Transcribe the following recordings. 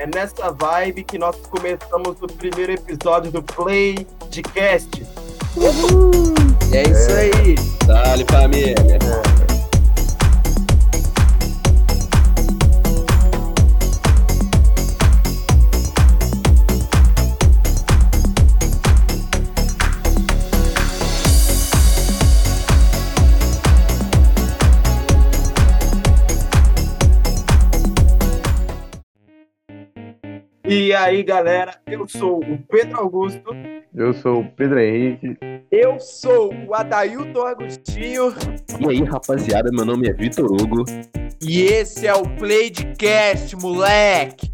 É nessa vibe que nós começamos o primeiro episódio do Play de Cast. Uhul. É isso aí. Dale, família. É. aí, galera, eu sou o Pedro Augusto. Eu sou o Pedro Henrique. Eu sou o Adailton Agostinho. E aí, rapaziada, meu nome é Vitor Hugo. E esse é o Playcast, moleque.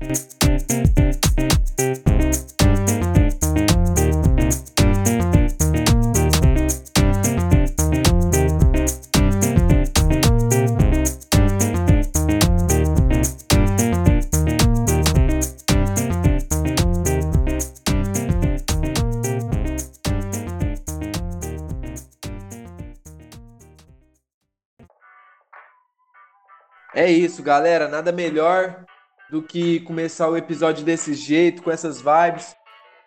É isso, galera. Nada melhor do que começar o episódio desse jeito, com essas vibes.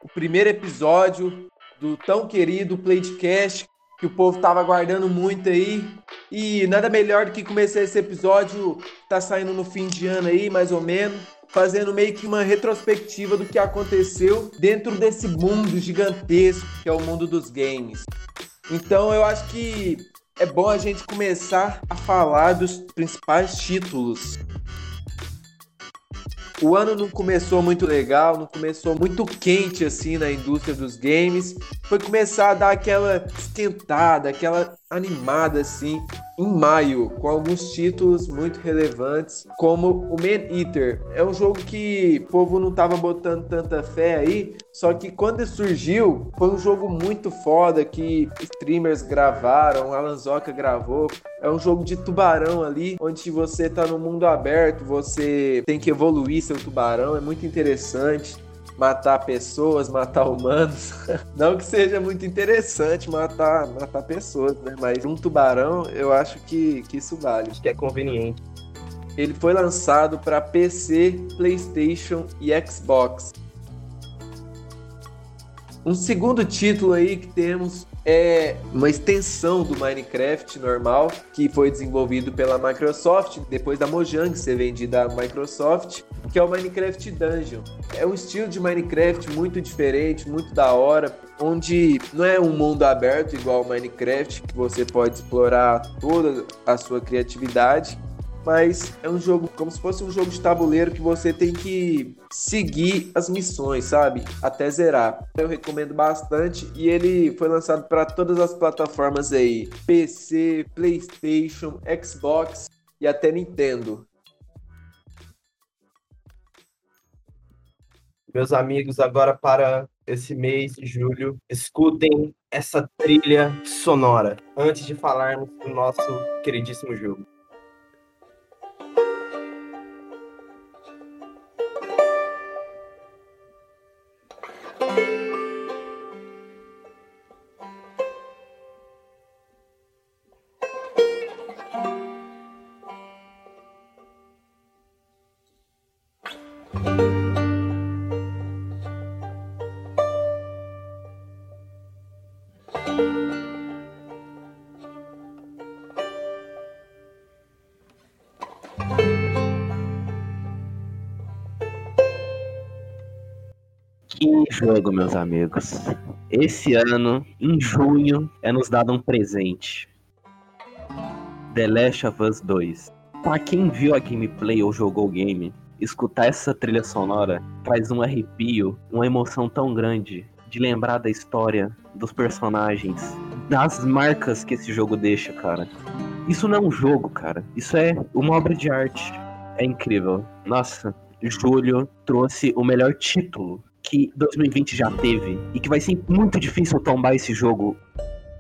O primeiro episódio do tão querido Playcast, que o povo tava aguardando muito aí. E nada melhor do que começar esse episódio, tá saindo no fim de ano aí, mais ou menos, fazendo meio que uma retrospectiva do que aconteceu dentro desse mundo gigantesco que é o mundo dos games. Então eu acho que é bom a gente começar a falar dos principais títulos. O ano não começou muito legal, não começou muito quente assim na indústria dos games. Foi começar a dar aquela esquentada, aquela animada assim em maio, com alguns títulos muito relevantes, como o Man Eater. É um jogo que o povo não tava botando tanta fé aí, só que quando surgiu, foi um jogo muito foda que streamers gravaram, Alan Zoka gravou. É um jogo de tubarão ali, onde você tá no mundo aberto, você tem que evoluir seu tubarão, é muito interessante matar pessoas, matar humanos. Não que seja muito interessante matar, matar pessoas, né? Mas um tubarão, eu acho que, que isso vale. Acho que é conveniente. Ele foi lançado para PC, PlayStation e Xbox. Um segundo título aí que temos é uma extensão do Minecraft normal, que foi desenvolvido pela Microsoft, depois da Mojang ser vendida à Microsoft, que é o Minecraft Dungeon. É um estilo de Minecraft muito diferente, muito da hora, onde não é um mundo aberto igual o Minecraft, que você pode explorar toda a sua criatividade, mas é um jogo como se fosse um jogo de tabuleiro que você tem que seguir as missões, sabe? Até zerar. Eu recomendo bastante e ele foi lançado para todas as plataformas aí: PC, PlayStation, Xbox e até Nintendo. Meus amigos, agora para esse mês de julho, escutem essa trilha sonora antes de falarmos do nosso queridíssimo jogo. Jogo, meus amigos. Esse ano, em junho, é nos dado um presente. The Last of Us 2. Pra quem viu a gameplay ou jogou o game, escutar essa trilha sonora traz um arrepio, uma emoção tão grande de lembrar da história, dos personagens, das marcas que esse jogo deixa, cara. Isso não é um jogo, cara. Isso é uma obra de arte. É incrível. Nossa, julho trouxe o melhor título que 2020 já teve e que vai ser muito difícil tombar esse jogo.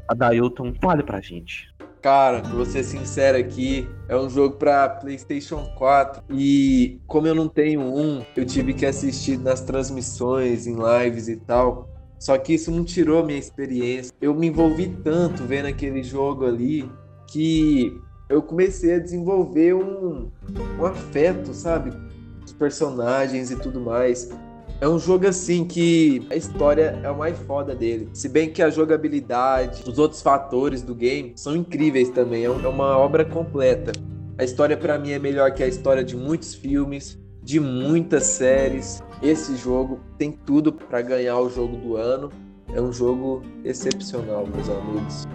A Dailton, fale pra gente. Cara, vou ser sincero aqui, é um jogo para PlayStation 4 e como eu não tenho um, eu tive que assistir nas transmissões, em lives e tal. Só que isso não tirou minha experiência. Eu me envolvi tanto vendo aquele jogo ali que eu comecei a desenvolver um, um afeto, sabe? personagens e tudo mais. É um jogo assim que a história é o mais foda dele. Se bem que a jogabilidade, os outros fatores do game são incríveis também. É, é uma obra completa. A história pra mim é melhor que a história de muitos filmes, de muitas séries. Esse jogo tem tudo pra ganhar o jogo do ano. É um jogo excepcional, meus amigos.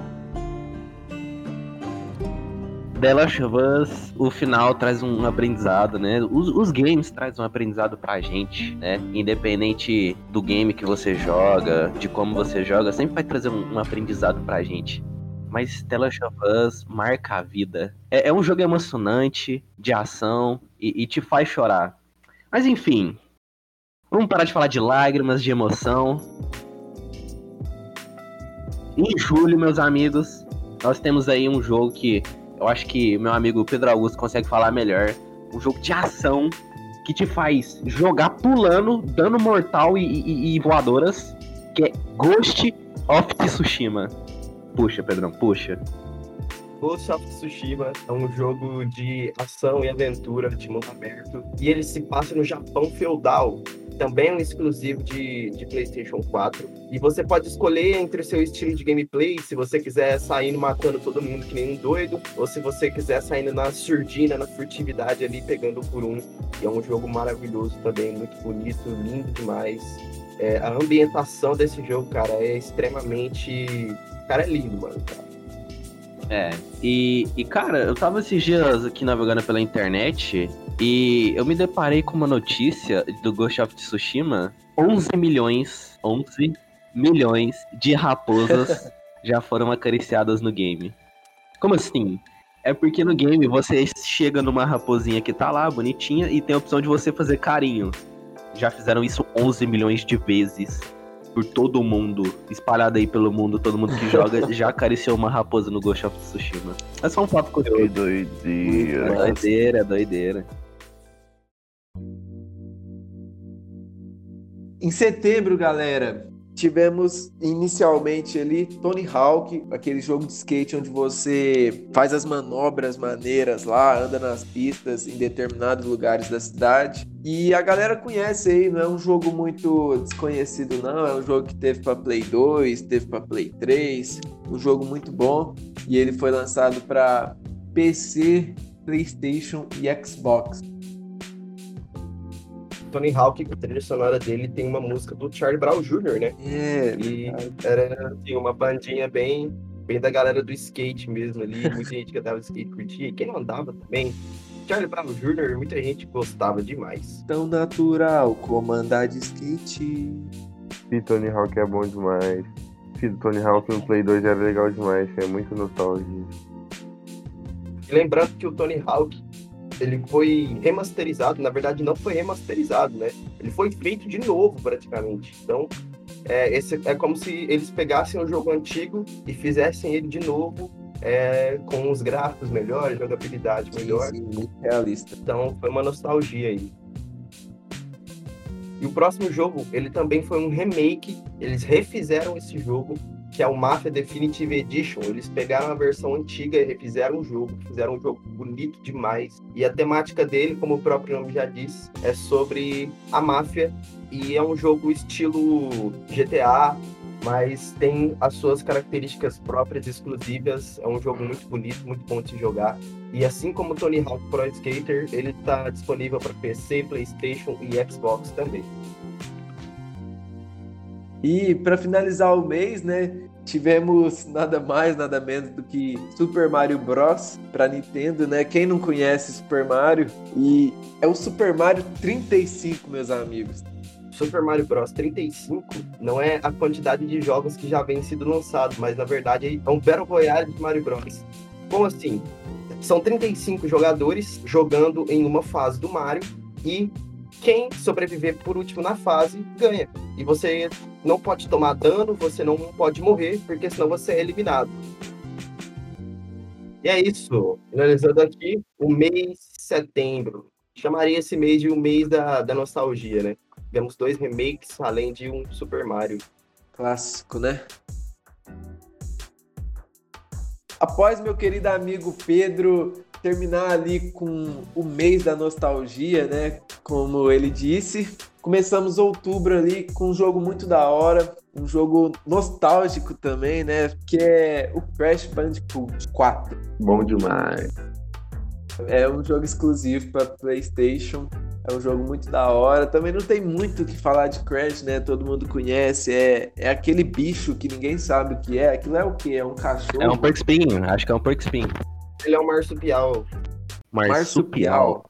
Of Us, o final traz um aprendizado, né? Os, os games trazem um aprendizado pra gente, né? Independente do game que você joga, de como você joga, sempre vai trazer um, um aprendizado pra gente. Mas of Us marca a vida. É, é um jogo emocionante, de ação, e, e te faz chorar. Mas enfim, vamos parar de falar de lágrimas, de emoção. Em julho, meus amigos, nós temos aí um jogo que eu acho que meu amigo Pedro Augusto consegue falar melhor. Um jogo de ação que te faz jogar pulando, dando mortal e, e- e voadoras, que é Ghost of Tsushima. Puxa, Pedrão, puxa. Ghost of Tsushima é um jogo de ação e aventura de mundo aberto. E ele se passa no Japão feudal. Também é um exclusivo de, de PlayStation 4. E você pode escolher entre o seu estilo de gameplay, se você quiser saindo matando todo mundo que nem um doido, ou se você quiser saindo na surdina, na furtividade ali, pegando por um. E é um jogo maravilhoso também, muito bonito, lindo demais. É, a ambientação desse jogo, cara, é extremamente. Cara, é lindo, mano. Cara. É, e, e cara, eu tava esses dias aqui navegando pela internet e eu me deparei com uma notícia do Ghost of Tsushima. 11 milhões, 11 milhões de raposas já foram acariciadas no game. Como assim? É porque no game você chega numa raposinha que tá lá, bonitinha, e tem a opção de você fazer carinho. Já fizeram isso 11 milhões de vezes por todo o mundo, espalhado aí pelo mundo, todo mundo que joga já acariciou uma raposa no Ghost of Tsushima. É só um fato Que curioso. É doideira. doideira, é doideira. Em setembro, galera, tivemos inicialmente ali Tony Hawk, aquele jogo de skate onde você faz as manobras maneiras lá, anda nas pistas em determinados lugares da cidade. E a galera conhece aí, não é um jogo muito desconhecido não, é um jogo que teve para Play 2, teve para Play 3, um jogo muito bom e ele foi lançado para PC, PlayStation e Xbox. Tony Hawk, a trilha sonora dele tem uma música do Charlie Brown Jr., né? É, E era assim, uma bandinha bem, bem da galera do skate mesmo ali. Muita gente que andava de skate curtia. E quem não andava também. Charlie Brown Jr., muita gente gostava demais. tão natural comandar de skate. E Tony Hawk é bom demais. Do Tony Hawk no Play 2 era legal demais, é muito nostalgia. E lembrando que o Tony Hawk, ele foi remasterizado. Na verdade, não foi remasterizado, né? Ele foi feito de novo, praticamente. Então, é, esse, é como se eles pegassem o jogo antigo e fizessem ele de novo. é, com os gráficos melhores, jogabilidade melhor. Sim, sim, muito realista. Então foi uma nostalgia aí. E o próximo jogo, ele também foi um remake. Eles refizeram esse jogo, que é o Mafia Definitive Edition. Eles pegaram a versão antiga e refizeram o jogo, fizeram um jogo bonito demais. E a temática dele, como o próprio nome já diz, é sobre a máfia. E é um jogo estilo GTA, mas tem as suas características próprias, exclusivas. É um jogo muito bonito, muito bom de se jogar. E assim como Tony Hawk Pro Skater, ele está disponível para PC, PlayStation e Xbox também. E para finalizar o mês, né, tivemos nada mais, nada menos do que Super Mario Bros para Nintendo, né? Quem não conhece Super Mario? E é o Super Mario 35, meus amigos. Super Mario Bros 35 não é a quantidade de jogos que já vem sido lançado, mas na verdade é um Battle Royale de Mario Bros. Como assim? São 35 jogadores jogando em uma fase do Mario e quem sobreviver por último na fase ganha. E você não pode tomar dano, você não pode morrer, porque senão você é eliminado. E é isso. Finalizando aqui o mês de setembro. Chamaria esse mês de o mês da, da nostalgia, né? Tivemos dois remakes, além de um Super Mario. Clássico, né? Após meu querido amigo Pedro terminar ali com o mês da nostalgia, né? como ele disse. Começamos outubro ali com um jogo muito da hora, um jogo nostálgico também, né? Que é o Crash Bandicoot 4. Bom demais. É um jogo exclusivo para PlayStation. É um jogo muito da hora. Também não tem muito o que falar de Crash, né? Todo mundo conhece. É, é aquele bicho que ninguém sabe o que é. Aquilo é o que? É um cachorro? É um porco espinho, acho que é um porco espinho. Ele é um marsupial. Marsupial.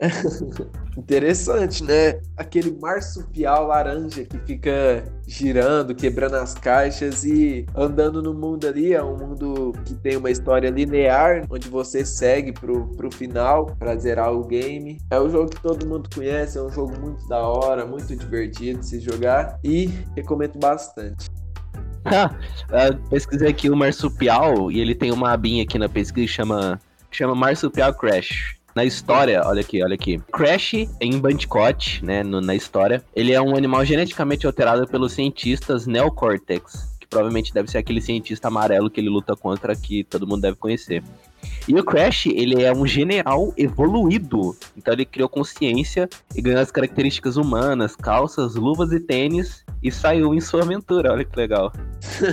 Interessante, né? Aquele marsupial laranja que fica girando, quebrando as caixas e andando no mundo ali. É um mundo que tem uma história linear, onde você segue pro, pro final para zerar o game. É um jogo que todo mundo conhece, é um jogo muito da hora, muito divertido de se jogar e recomendo bastante. Pesquisei aqui o marsupial e ele tem uma abinha aqui na pesquisa que chama, chama Marsupial Crash. Na história, olha aqui, olha aqui. Crash em Bandicoot, né, no, na história, ele é um animal geneticamente alterado pelos cientistas Neocortex, que provavelmente deve ser aquele cientista amarelo que ele luta contra, que todo mundo deve conhecer. E o Crash, ele é um general evoluído. Então ele criou consciência e ganhou as características humanas, calças, luvas e tênis e saiu em sua aventura. Olha que legal.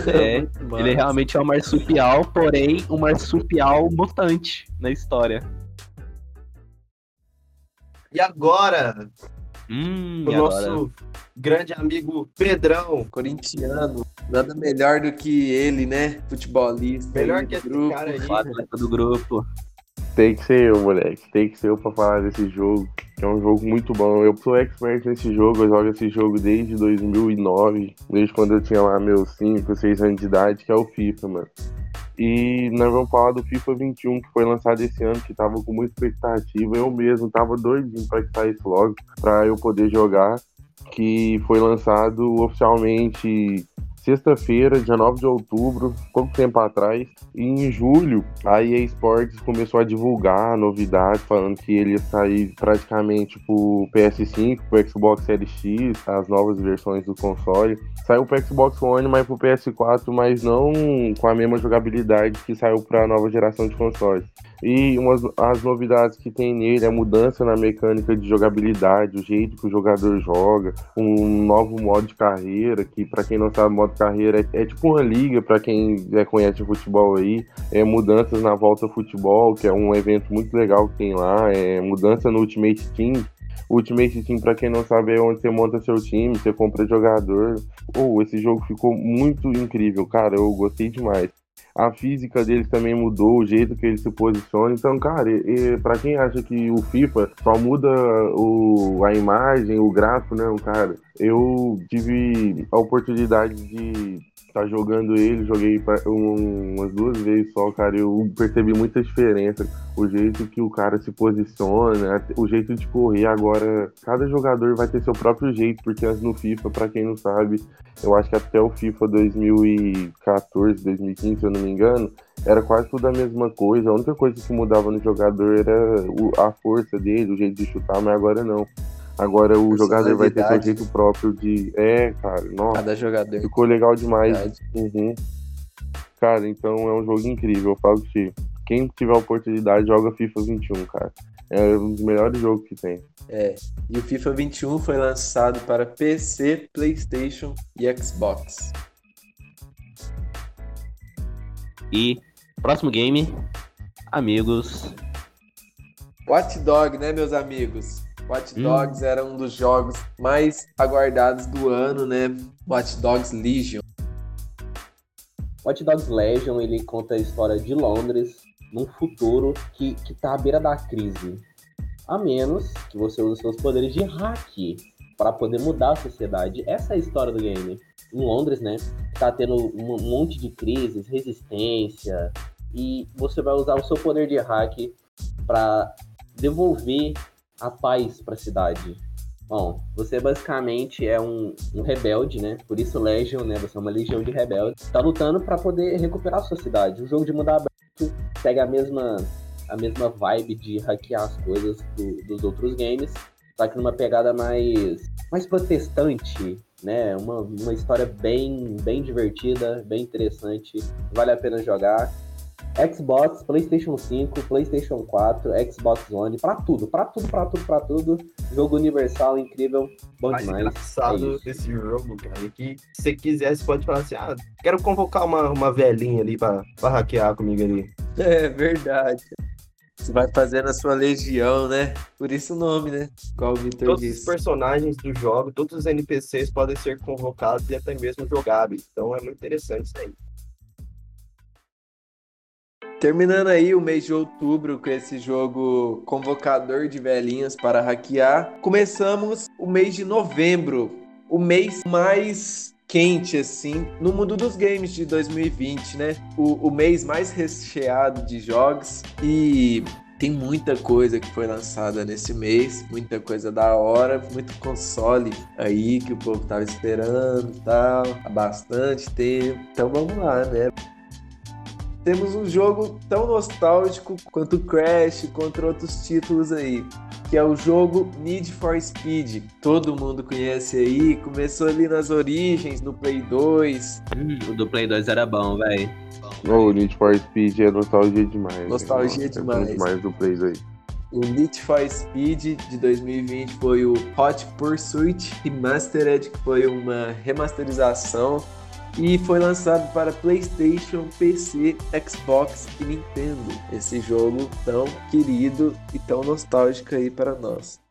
É, ele realmente é um marsupial, porém um marsupial mutante na história. E agora, Hum, o e nosso agora? grande amigo Pedrão. Corintiano, nada melhor do que ele, né? Futebolista. Melhor aí que esse grupo. cara aí. Atleta do grupo. Tem que ser eu, moleque. Tem que ser eu pra falar desse jogo. Que é um jogo muito bom. Eu sou expert nesse jogo. Eu jogo esse jogo desde 2009. Desde quando eu tinha lá meus 5, 6 anos de idade, que é o FIFA, mano. E nós vamos falar do FIFA 21, que foi lançado esse ano, que tava com muita expectativa. Eu mesmo tava doidinho pra que saísse logo, pra eu poder jogar. Que foi lançado oficialmente sexta-feira, dia 9 de outubro, pouco tempo atrás. E em julho, a EA Sports começou a divulgar novidades, falando que ele ia sair praticamente pro PS5, pro Xbox Series X, as novas versões do console. Saiu pro Xbox One, mas pro PS4, mas não com a mesma jogabilidade que saiu pra nova geração de consoles. E umas, as novidades que tem nele, a mudança na mecânica de jogabilidade, o jeito que o jogador joga, um novo modo de carreira, que para quem não sabe, modo de carreira é, é tipo uma liga, para quem já conhece futebol aí, é mudanças na volta ao futebol, que é um evento muito legal que tem lá, é mudança no Ultimate Team, Ultimate Team, pra quem não sabe, é onde você monta seu time, você compra jogador. Oh, esse jogo ficou muito incrível, cara. Eu gostei demais. A física dele também mudou, o jeito que ele se posiciona. Então, cara, e, e, pra quem acha que o FIFA só muda o, a imagem, o gráfico, não, cara. Eu tive a oportunidade de estar jogando ele, joguei um- umas duas vezes só, cara. Eu percebi muita diferença. O jeito que o cara se posiciona, o jeito de correr. Agora, cada jogador vai ter seu próprio jeito, porque no FIFA, pra quem não sabe, eu acho que até o FIFA 2014, 2015, se eu não me engano, era quase tudo a mesma coisa. A única coisa que mudava no jogador era a força dele, o jeito de chutar, mas agora não. Agora o jogador vai ter seu jeito próprio de. É, cara, nossa, Cada jogador. ficou legal demais. Uhum. Cara, então é um jogo incrível. Eu falo que quem tiver a oportunidade joga FIFA 21, cara. É um dos melhores jogos que tem. É. E o FIFA 21 foi lançado para PC, PlayStation e Xbox. E próximo game, amigos. Watch Dog, né, meus amigos? Watch Hum. Dogs era um dos jogos mais aguardados do ano, né? Watch Dogs Legion. Watch Dogs Legion, ele conta a história de Londres num futuro que, que tá à beira da crise. A menos que você use seus poderes de hack para poder mudar a sociedade. Essa é a história do game. Em Londres, né? Tá tendo um monte de crises, resistência, e você vai usar o seu poder de hack para devolver a paz para a cidade. Bom, você basicamente é um, um rebelde, né? Por isso Legion, né? Você é uma legião de rebeldes. Tá lutando para poder recuperar sua cidade. O jogo de mundo aberto pega a mesma, a mesma vibe de hackear as coisas do- dos outros games, só que numa pegada mais, mais protestante, né? Uma, uma história bem, bem divertida, bem interessante. Vale a pena jogar. Xbox, PlayStation 5, PlayStation 4, Xbox One, pra tudo, pra tudo, pra tudo, pra tudo. Jogo universal, incrível, bom mais demais. engraçado É desse jogo, cara, é que se você quiser, você pode falar assim, ah, quero convocar uma, uma velhinha ali pra, pra hackear comigo ali. É verdade. Você vai fazendo a sua legião, né? Por isso o nome, né? Igual o Victor Todos os disse. personagens do jogo, todos os NPCs podem ser convocados e até mesmo jogáveis. Então é muito interessante isso aí. Terminando aí o mês de outubro com esse jogo convocador de velhinhas para hackear, começamos o mês de novembro, o mês mais quente assim no mundo dos games de 2020, né? O, o mês mais recheado de jogos e tem muita coisa que foi lançada nesse mês, muita coisa da hora, muito console aí que o povo tava esperando tal, há bastante tempo. Então vamos lá, né? Temos um jogo tão nostálgico quanto Crash, contra outros títulos aí, que é o jogo Need for Speed. Todo mundo conhece aí, começou ali nas origens, no Play 2. Hum, o do Play 2 era bom, velho. O Need for Speed é nostalgia demais. Nostalgia né? demais. É muito mais do Play 2. O Need for Speed de 2020 foi o Hot Pursuit Remastered, que foi uma remasterização e foi lançado para PlayStation, PC, Xbox e Nintendo. Esse jogo tão querido e tão nostálgico aí para nós.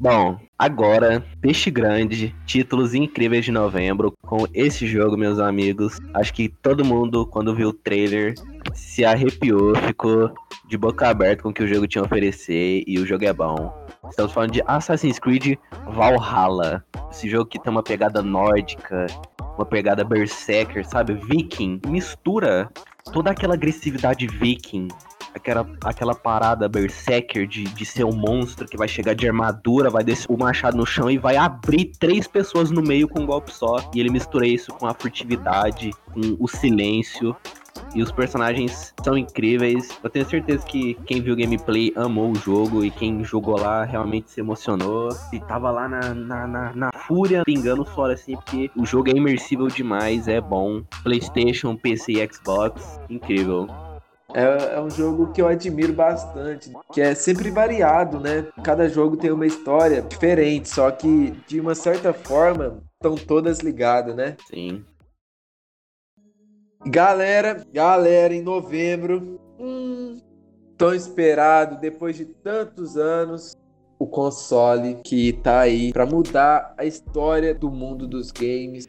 Bom, agora, Peixe Grande, títulos incríveis de novembro. Com esse jogo, meus amigos, acho que todo mundo, quando viu o trailer, se arrepiou, ficou de boca aberta com o que o jogo tinha a oferecer e o jogo é bom. Estamos falando de Assassin's Creed Valhalla. Esse jogo que tem uma pegada nórdica, uma pegada berserker, sabe? Viking. Mistura toda aquela agressividade viking aquela, aquela parada berserker de, de ser um monstro que vai chegar de armadura, vai descer o machado no chão e vai abrir três pessoas no meio com um golpe só. E ele mistura isso com a furtividade, com o silêncio. E os personagens são incríveis. Eu tenho certeza que quem viu o gameplay amou o jogo e quem jogou lá realmente se emocionou. E tava lá na, na, na, na fúria, pingando fora assim, porque o jogo é imersível demais, é bom. PlayStation, PC e Xbox, incrível. É, é um jogo que eu admiro bastante, que é sempre variado, né? Cada jogo tem uma história diferente, só que de uma certa forma estão todas ligadas, né? Sim. Galera, galera, em novembro, hum, tão esperado, depois de tantos anos, o console que tá aí para mudar a história do mundo dos games.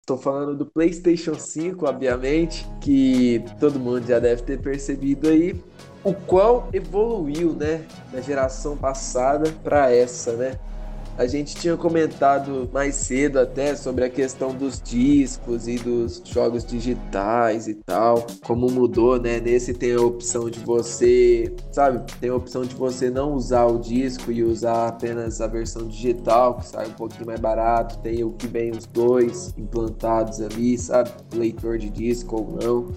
Estou falando do PlayStation 5, obviamente, que todo mundo já deve ter percebido aí o qual evoluiu, né, da geração passada para essa, né? A gente tinha comentado mais cedo até sobre a questão dos discos e dos jogos digitais e tal, como mudou, né? Nesse tem a opção de você, sabe? Tem a opção de você não usar o disco e usar apenas a versão digital, que sai um pouquinho mais barato. Tem o que vem os dois implantados ali, sabe? Leitor de disco ou não.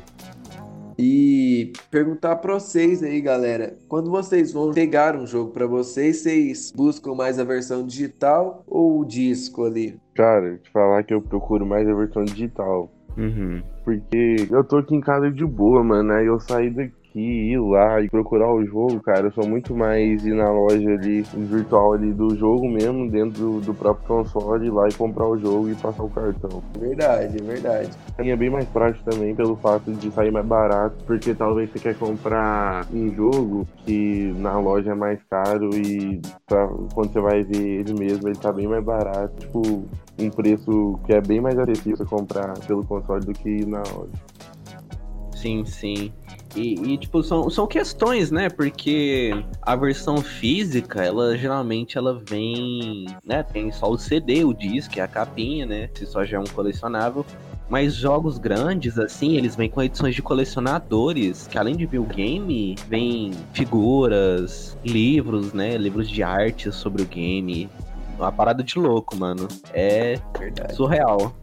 E perguntar para vocês aí, galera, quando vocês vão pegar um jogo para vocês, vocês buscam mais a versão digital ou o disco ali? Cara, te falar que eu procuro mais a versão digital. Uhum. Porque eu tô aqui em casa de boa, mano. Aí eu saí daqui, ir lá e procurar o jogo, cara. Eu sou muito mais ir na loja ali, virtual ali do jogo mesmo, dentro do, do próprio console, ir lá e comprar o jogo e passar o cartão. Verdade, verdade. E é bem mais prático também pelo fato de sair mais barato, porque talvez você quer comprar um jogo que na loja é mais caro e pra, quando você vai ver ele mesmo, ele tá bem mais barato. Tipo, um preço que é bem mais acessível você comprar pelo console do que na loja. Sim, sim. E, e, tipo, são, são questões, né? Porque a versão física, ela geralmente ela vem, né? Tem só o CD, o disco, é a capinha, né? Se só já é um colecionável. Mas jogos grandes, assim, eles vêm com edições de colecionadores, que além de vir o game, vem figuras, livros, né? Livros de arte sobre o game. Uma parada de louco, mano. É Verdade. surreal.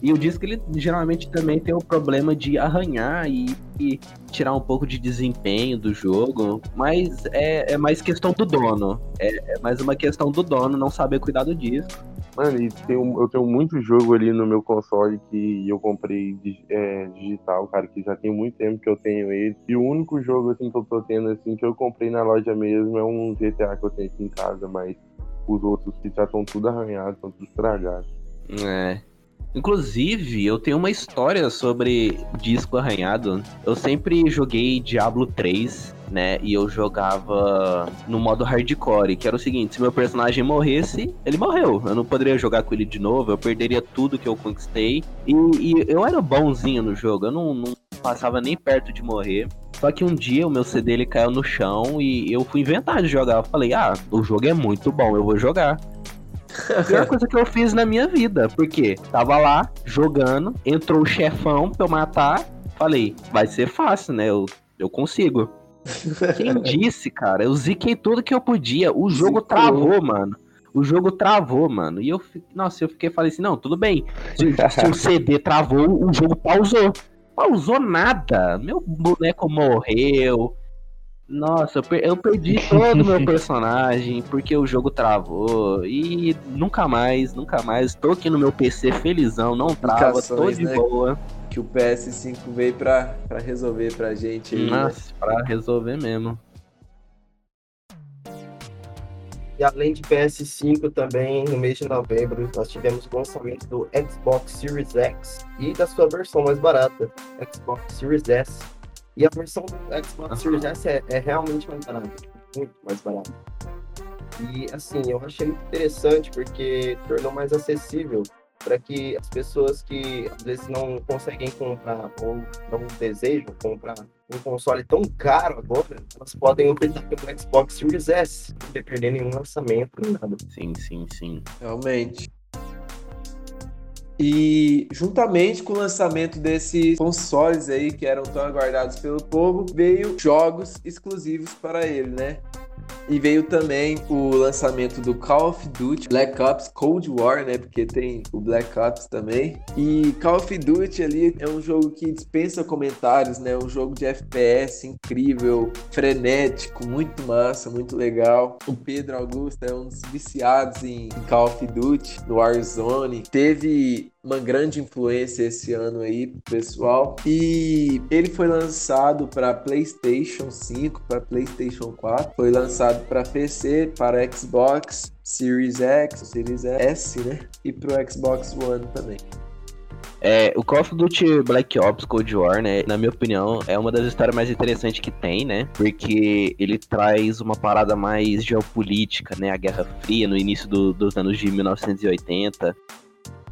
E o disco, ele geralmente também tem o problema de arranhar e, e tirar um pouco de desempenho do jogo, mas é, é mais questão do dono. É, é mais uma questão do dono não saber cuidar do disco. Mano, e eu tenho muito jogo ali no meu console que eu comprei é, digital, cara, que já tem muito tempo que eu tenho ele. E o único jogo assim que eu tô tendo assim que eu comprei na loja mesmo é um GTA que eu tenho aqui em casa, mas os outros que já estão tudo arranhados, estão tudo estragados. É. Inclusive, eu tenho uma história sobre disco arranhado. Eu sempre joguei Diablo 3, né? E eu jogava no modo hardcore, que era o seguinte: se meu personagem morresse, ele morreu. Eu não poderia jogar com ele de novo, eu perderia tudo que eu conquistei. E, e eu era bonzinho no jogo, eu não, não passava nem perto de morrer. Só que um dia o meu CD ele caiu no chão e eu fui inventar de jogar. Eu falei, ah, o jogo é muito bom, eu vou jogar. Pior coisa que eu fiz na minha vida. Porque tava lá, jogando, entrou o chefão pra eu matar. Falei, vai ser fácil, né? Eu, eu consigo. Quem disse, cara? Eu ziquei tudo que eu podia. O jogo Zicou. travou, mano. O jogo travou, mano. E eu, nossa, eu fiquei, falei assim, não, tudo bem. Se, se o CD travou, o jogo pausou. Pausou nada. Meu boneco morreu. Nossa, eu, per eu perdi todo o meu personagem porque o jogo travou. E nunca mais, nunca mais. Tô aqui no meu PC felizão, não trava, tô de né? boa. Que o PS5 veio pra, pra resolver pra gente aí. Né? Nossa, né? pra resolver mesmo. E além de PS5 também, no mês de novembro, nós tivemos o lançamento do Xbox Series X e da sua versão mais barata, Xbox Series S e a versão do Xbox Series S é, é realmente mais barata, muito mais barata. E assim, eu achei muito interessante porque tornou mais acessível para que as pessoas que às vezes não conseguem comprar ou não desejam comprar um console tão caro agora, elas podem optar pelo Xbox Series S, não perder nenhum lançamento nem nada. Sim, sim, sim. Realmente. E juntamente com o lançamento desses consoles aí que eram tão aguardados pelo povo, veio jogos exclusivos para ele, né? E veio também o lançamento do Call of Duty Black Ops Cold War, né? Porque tem o Black Ops também. E Call of Duty ali é um jogo que dispensa comentários, né? Um jogo de FPS incrível, frenético, muito massa, muito legal. O Pedro Augusto é um dos viciados em Call of Duty, no Warzone. Teve uma grande influência esse ano aí pessoal. E ele foi lançado para PlayStation 5, para PlayStation 4, foi lançado para PC, para Xbox Series X, Series S, né? E pro Xbox One também. É, o Call of Duty Black Ops Cold War, né, na minha opinião, é uma das histórias mais interessantes que tem, né? Porque ele traz uma parada mais geopolítica, né? A Guerra Fria no início do, dos anos de 1980.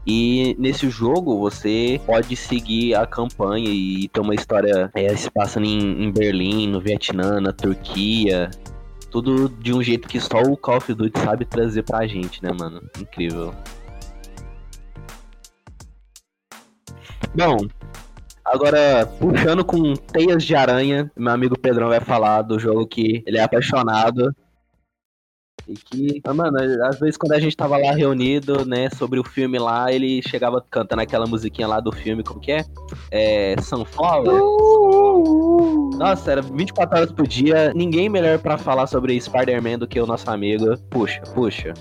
E nesse jogo você pode seguir a campanha e ter uma história é, se passando em, em Berlim, no Vietnã, na Turquia. Tudo de um jeito que só o Call of Duty sabe trazer pra gente, né, mano? Incrível. Bom, Agora, puxando com teias de aranha, meu amigo Pedrão vai falar do jogo que ele é apaixonado. E que, ah, mano, às vezes quando a gente tava lá reunido, né, sobre o filme lá, ele chegava cantando aquela musiquinha lá do filme, como que é? É. Sunflower? Nossa, era 24 horas por dia. Ninguém melhor para falar sobre Spider-Man do que o nosso amigo. Puxa, puxa.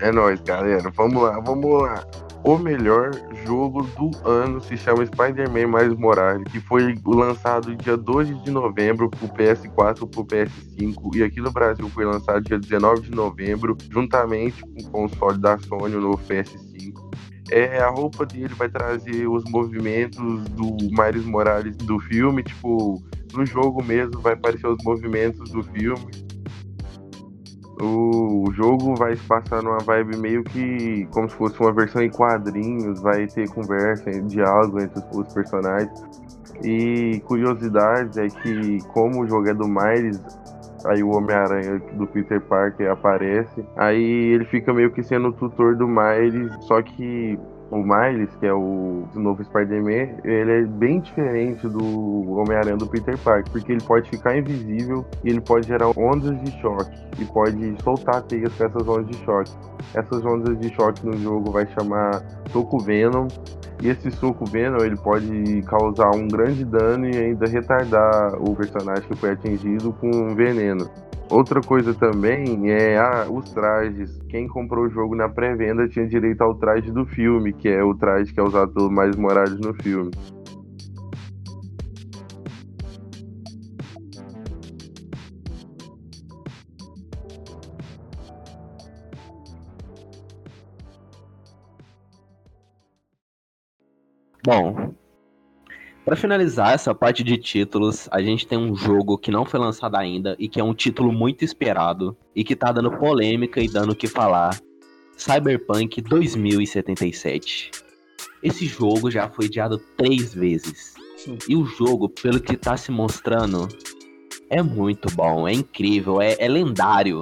É nóis, galera. Vamos lá, vamos lá o melhor jogo do ano se chama Spider-Man Mais Morales, que foi lançado dia 12 de novembro pro PS4 pro PS5 e aqui no Brasil foi lançado dia 19 de novembro, juntamente com o console da Sony, no PS5. É, a roupa dele vai trazer os movimentos do Miles Morales do filme, tipo, no jogo mesmo vai aparecer os movimentos do filme o jogo vai passar numa vibe meio que como se fosse uma versão em quadrinhos, vai ter conversa, diálogo entre os personagens. E curiosidades é que como o jogo é do Miles, aí o Homem-Aranha do Peter Parker aparece, aí ele fica meio que sendo o tutor do Miles, só que o Miles, que é o novo Spider-Man, ele é bem diferente do Homem-Aranha do Peter Parker, porque ele pode ficar invisível e ele pode gerar ondas de choque e pode soltar teias com essas ondas de choque. Essas ondas de choque no jogo vai chamar Soco Venom, e esse soco Venom ele pode causar um grande dano e ainda retardar o personagem que foi atingido com veneno. Outra coisa também é ah, os trajes. Quem comprou o jogo na pré-venda tinha direito ao traje do filme, que é o traje que é usado pelo Miles Morales no filme. Bom, para finalizar essa parte de títulos, a gente tem um jogo que não foi lançado ainda e que é um título muito esperado e que tá dando polêmica e dando o que falar. Cyberpunk 2077. Esse jogo já foi adiado três vezes. Sim. E o jogo, pelo que tá se mostrando, é muito bom, é incrível, é, é lendário.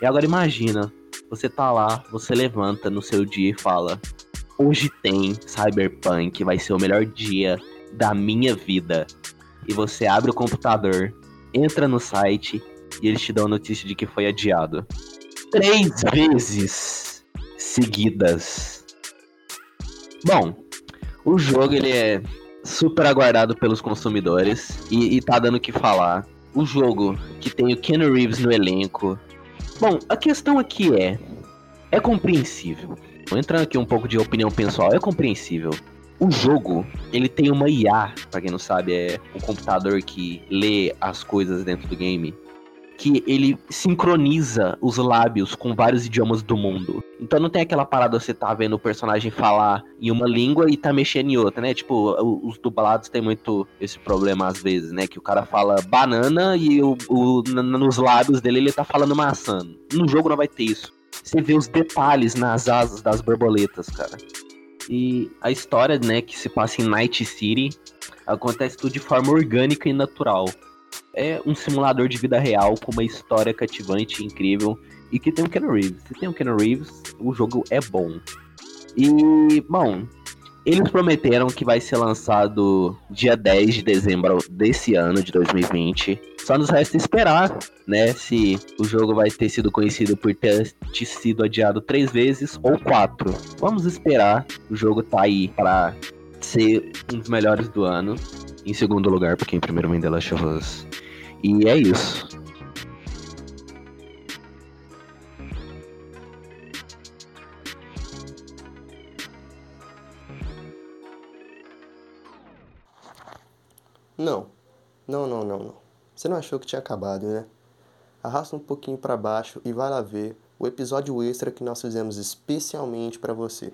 E agora imagina, você tá lá, você levanta no seu dia e fala: Hoje tem Cyberpunk, vai ser o melhor dia da minha vida. E você abre o computador, entra no site e eles te dão a notícia de que foi adiado. Três vezes seguidas. Bom, o jogo ele é super aguardado pelos consumidores e, e tá dando o que falar. O jogo que tem o Ken Reeves no elenco. Bom, a questão aqui é. É compreensível. Entrando aqui um pouco de opinião pessoal, é compreensível. O jogo, ele tem uma IA, pra quem não sabe, é um computador que lê as coisas dentro do game, que ele sincroniza os lábios com vários idiomas do mundo. Então não tem aquela parada você tá vendo o personagem falar em uma língua e tá mexendo em outra, né? Tipo, os dublados tem muito esse problema às vezes, né? Que o cara fala banana e o, o- nos lábios dele ele tá falando maçã. No jogo não vai ter isso. Você vê os detalhes nas asas das borboletas, cara. E a história, né, que se passa em Night City, acontece tudo de forma orgânica e natural. É um simulador de vida real com uma história cativante incrível e que tem o Ken Reeves. Se tem o Ken Reeves, o jogo é bom. E, bom, eles prometeram que vai ser lançado dia 10 de dezembro desse ano, de 2020. Só nos resta esperar, né, se o jogo vai ter sido conhecido por ter te sido adiado três vezes ou quatro. Vamos esperar. O jogo tá aí pra ser um dos melhores do ano. Em segundo lugar, porque em primeiro vem The Last of Us. E é isso. Não. Não, não, não, não. Você não achou que tinha acabado, né? Arrasta um pouquinho pra baixo e vai lá ver o episódio extra que nós fizemos especialmente pra você.